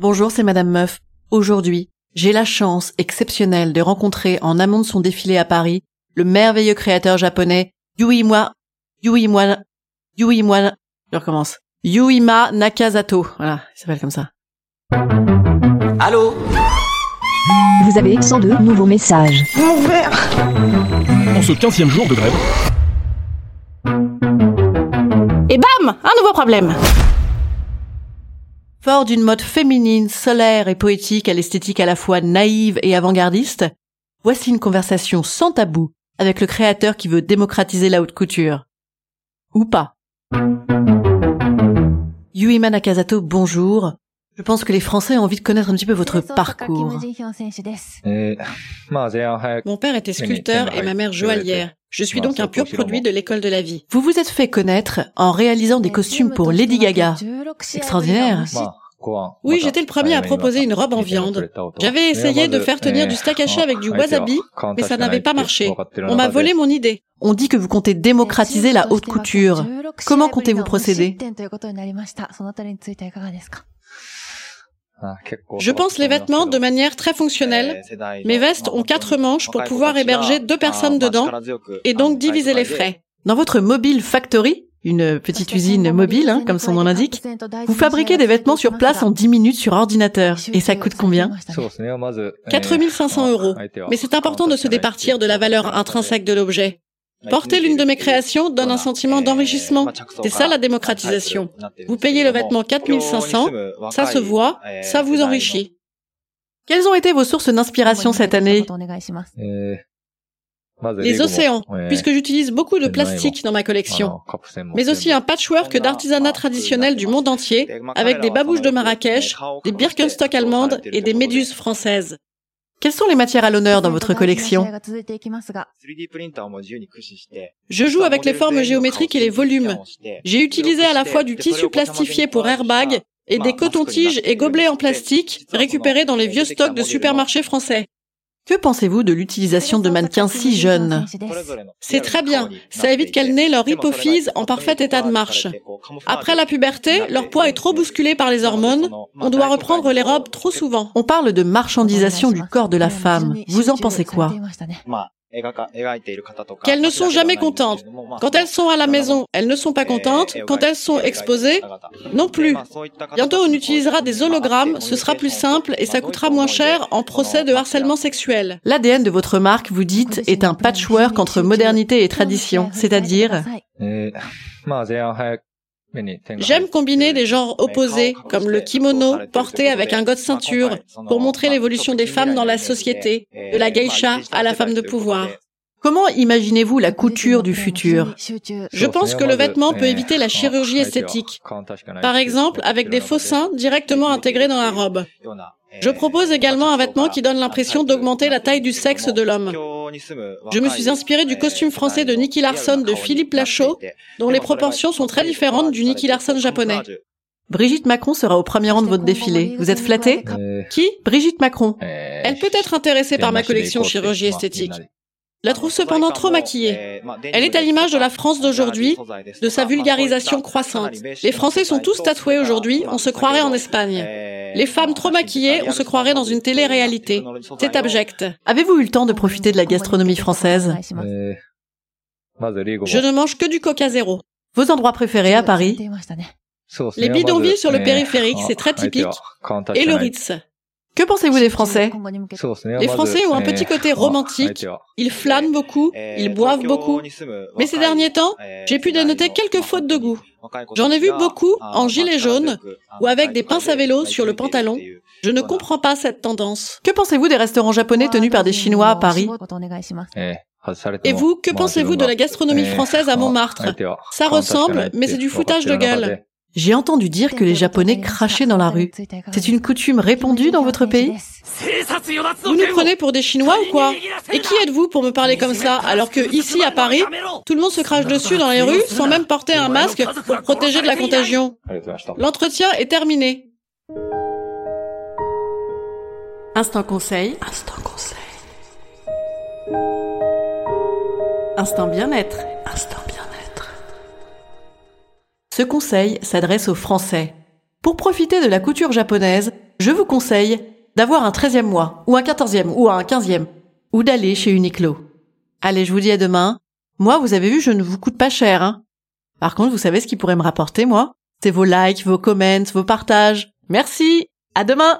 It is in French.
Bonjour, c'est Madame Meuf. Aujourd'hui, j'ai la chance exceptionnelle de rencontrer en amont de son défilé à Paris le merveilleux créateur japonais Yuima Yuima Yuima je recommence Yuima Nakazato. Voilà, il s'appelle comme ça. Allô Vous avez 102 nouveaux messages. En ce 15e jour de grève, Et bam Un nouveau problème Fort d'une mode féminine, solaire et poétique à l'esthétique à la fois naïve et avant-gardiste, voici une conversation sans tabou avec le créateur qui veut démocratiser la haute couture. Ou pas. Yuima Nakazato, bonjour. Je pense que les Français ont envie de connaître un petit peu votre parcours. Mon père était sculpteur et ma mère joaillière. Je suis donc un pur produit de l'école de la vie. Vous vous êtes fait connaître en réalisant des costumes pour Lady Gaga. Extraordinaire. Oui, j'étais le premier à proposer une robe en viande. J'avais essayé de faire tenir du steak haché avec du wasabi, mais ça n'avait pas marché. On m'a volé mon idée. On dit que vous comptez démocratiser la haute couture. Comment comptez-vous procéder? Je pense les vêtements de manière très fonctionnelle. Mes vestes ont quatre manches pour pouvoir héberger deux personnes dedans et donc diviser les frais. Dans votre mobile factory, une petite usine mobile, hein, comme son nom l'indique, vous fabriquez des vêtements sur place en 10 minutes sur ordinateur. Et ça coûte combien 4500 euros. Mais c'est important de se départir de la valeur intrinsèque de l'objet. Porter l'une de mes créations donne un sentiment d'enrichissement. C'est ça la démocratisation. Vous payez le vêtement 4500, ça se voit, ça vous enrichit. Quelles ont été vos sources d'inspiration cette année Les océans, puisque j'utilise beaucoup de plastique dans ma collection, mais aussi un patchwork d'artisanat traditionnel du monde entier, avec des babouches de Marrakech, des Birkenstock allemandes et des méduses françaises. Quelles sont les matières à l'honneur dans votre collection Je joue avec les formes géométriques et les volumes. J'ai utilisé à la fois du tissu plastifié pour airbag et des cotons-tiges et gobelets en plastique récupérés dans les vieux stocks de supermarchés français. Que pensez-vous de l'utilisation de mannequins si jeunes? C'est très bien. Ça évite qu'elles n'aient leur hypophyse en parfait état de marche. Après la puberté, leur poids est trop bousculé par les hormones. On doit reprendre les robes trop souvent. On parle de marchandisation du corps de la femme. Vous en pensez quoi? Qu'elles ne sont jamais contentes. Quand elles sont à la maison, elles ne sont pas contentes. Quand elles sont exposées, non plus. Bientôt, on utilisera des hologrammes, ce sera plus simple et ça coûtera moins cher en procès de harcèlement sexuel. L'ADN de votre marque, vous dites, est un patchwork entre modernité et tradition, c'est-à-dire J'aime combiner des genres opposés, comme le kimono porté avec un god ceinture, pour montrer l'évolution des femmes dans la société, de la geisha à la femme de pouvoir. Comment imaginez-vous la couture du futur? Je pense que le vêtement peut éviter la chirurgie esthétique. Par exemple, avec des faux seins directement intégrés dans la robe. Je propose également un vêtement qui donne l'impression d'augmenter la taille du sexe de l'homme. Je me suis inspiré du costume français de Nicky Larson de Philippe Lachaud, dont les proportions sont très différentes du Nicky Larson japonais. Brigitte Macron sera au premier rang de votre défilé. Vous êtes flatté Qui? Brigitte Macron. Elle peut être intéressée par ma collection chirurgie esthétique. La trouve cependant trop maquillée. Elle est à l'image de la France d'aujourd'hui, de sa vulgarisation croissante. Les Français sont tous tatoués aujourd'hui, on se croirait en Espagne. Les femmes trop maquillées, on se croirait dans une télé-réalité. C'est abject. Avez-vous eu le temps de profiter de la gastronomie française Je ne mange que du coca zéro. Vos endroits préférés à Paris Les bidonvilles sur le périphérique, c'est très typique. Et le Ritz. Que pensez-vous des Français? Les Français ont un petit côté romantique, ils flânent beaucoup, ils boivent beaucoup. Mais ces derniers temps, j'ai pu dénoter quelques fautes de goût. J'en ai vu beaucoup en gilet jaune ou avec des pinces à vélo sur le pantalon. Je ne comprends pas cette tendance. Que pensez-vous des restaurants japonais tenus par des Chinois à Paris? Et vous, que pensez-vous de la gastronomie française à Montmartre? Ça ressemble, mais c'est du foutage de gueule. J'ai entendu dire que les Japonais crachaient dans la rue. C'est une coutume répandue dans votre pays Vous nous prenez pour des Chinois ou quoi Et qui êtes-vous pour me parler comme ça alors que ici à Paris, tout le monde se crache dessus dans les rues sans même porter un masque pour protéger de la contagion L'entretien est terminé. Instant conseil. Instant conseil. Instant bien-être. Instant bien-être. Ce conseil s'adresse aux Français. Pour profiter de la couture japonaise, je vous conseille d'avoir un 13e mois, ou un 14e, ou un 15e, ou d'aller chez Uniqlo. Allez, je vous dis à demain. Moi, vous avez vu, je ne vous coûte pas cher, hein. Par contre, vous savez ce qui pourrait me rapporter, moi? C'est vos likes, vos comments, vos partages. Merci! À demain!